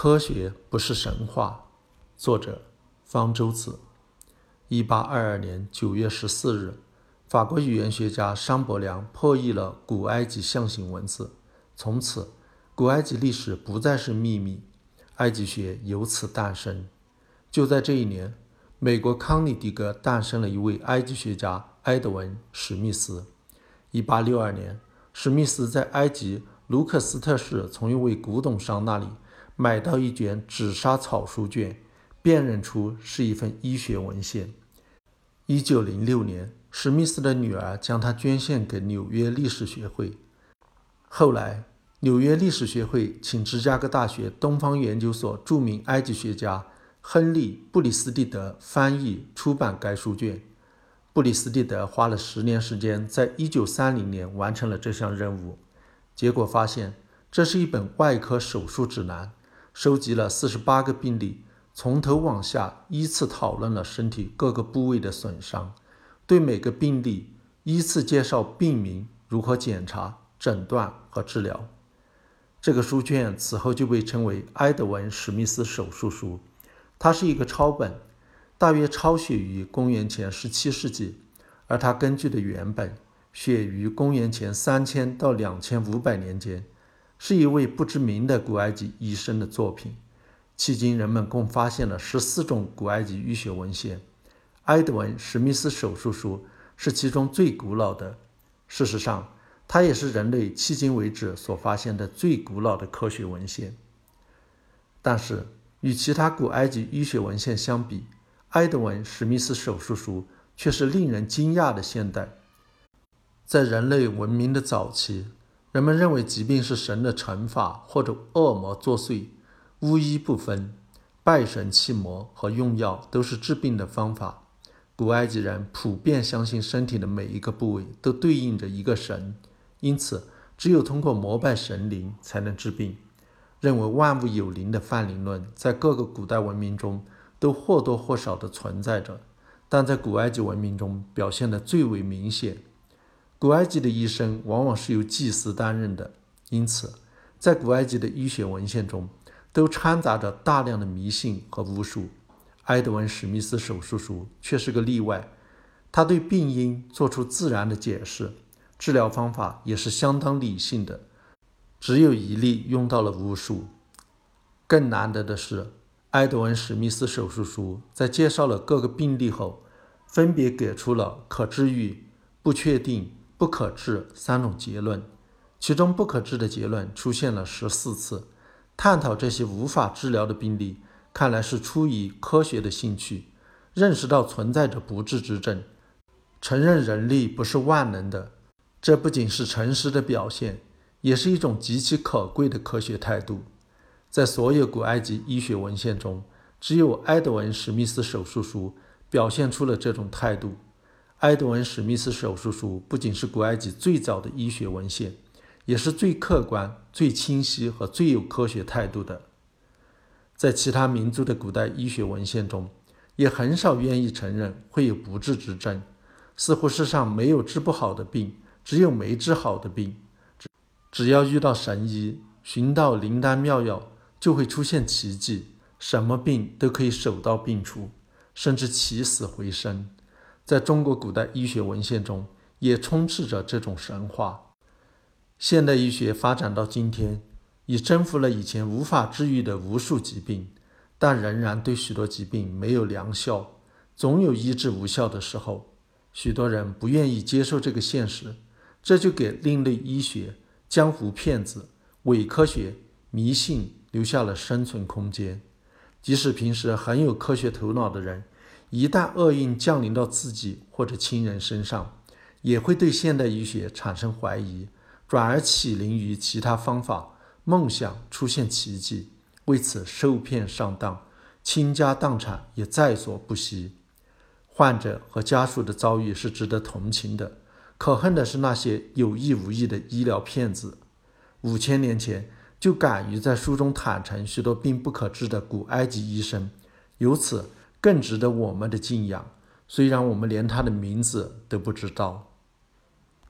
科学不是神话。作者方舟子。一八二二年九月十四日，法国语言学家商伯良破译了古埃及象形文字，从此古埃及历史不再是秘密，埃及学由此诞生。就在这一年，美国康涅狄格诞生了一位埃及学家埃德文·史密斯。一八六二年，史密斯在埃及卢克斯特市从一位古董商那里买到一卷纸莎草书卷，辨认出是一份医学文献。一九零六年，史密斯的女儿将它捐献给纽约历史学会。后来，纽约历史学会请芝加哥大学东方研究所著名埃及学家亨利·布里斯蒂德翻译出版该书卷。布里斯蒂德花了十年时间，在一九三零年完成了这项任务。结果发现，这是一本外科手术指南，收集了四十八个病例，从头往下依次讨论了身体各个部位的损伤，对每个病例依次介绍病名、如何检查、诊断和治疗。这个书卷此后就被称为埃德文·史密斯手术书，它是一个抄本。大约抄写于公元前十七世纪，而它根据的原本写于公元前三千到两千五百年间，是一位不知名的古埃及医生的作品。迄今，人们共发现了十四种古埃及医学文献，埃德文·史密斯手术书是其中最古老的。事实上，它也是人类迄今为止所发现的最古老的科学文献。但是，与其他古埃及医学文献相比，埃德文·史密斯手术书却是令人惊讶的现代。在人类文明的早期，人们认为疾病是神的惩罚或者恶魔作祟，巫医不分，拜神弃魔和用药都是治病的方法。古埃及人普遍相信身体的每一个部位都对应着一个神，因此只有通过膜拜神灵才能治病。认为万物有灵的泛灵论在各个古代文明中。都或多或少地存在着，但在古埃及文明中表现得最为明显。古埃及的医生往往是由祭司担任的，因此，在古埃及的医学文献中都掺杂着大量的迷信和巫术。埃德温·史密斯手术书却是个例外，他对病因做出自然的解释，治疗方法也是相当理性的，只有一例用到了巫术。更难得的是。埃德温·史密斯手术书在介绍了各个病例后，分别给出了可治愈、不确定、不可治三种结论。其中不可治的结论出现了十四次。探讨这些无法治疗的病例，看来是出于科学的兴趣，认识到存在着不治之症，承认人力不是万能的。这不仅是诚实的表现，也是一种极其可贵的科学态度。在所有古埃及医学文献中，只有埃德文·史密斯手术书表现出了这种态度。埃德文·史密斯手术书不仅是古埃及最早的医学文献，也是最客观、最清晰和最有科学态度的。在其他民族的古代医学文献中，也很少愿意承认会有不治之症，似乎世上没有治不好的病，只有没治好的病。只只要遇到神医，寻到灵丹妙药。就会出现奇迹，什么病都可以手到病除，甚至起死回生。在中国古代医学文献中，也充斥着这种神话。现代医学发展到今天，已征服了以前无法治愈的无数疾病，但仍然对许多疾病没有良效，总有医治无效的时候。许多人不愿意接受这个现实，这就给另类医学、江湖骗子、伪科学、迷信。留下了生存空间。即使平时很有科学头脑的人，一旦厄运降临到自己或者亲人身上，也会对现代医学产生怀疑，转而起灵于其他方法，梦想出现奇迹，为此受骗上当，倾家荡产也在所不惜。患者和家属的遭遇是值得同情的，可恨的是那些有意无意的医疗骗子。五千年前。就敢于在书中坦诚许多病不可治的古埃及医生，由此更值得我们的敬仰。虽然我们连他的名字都不知道。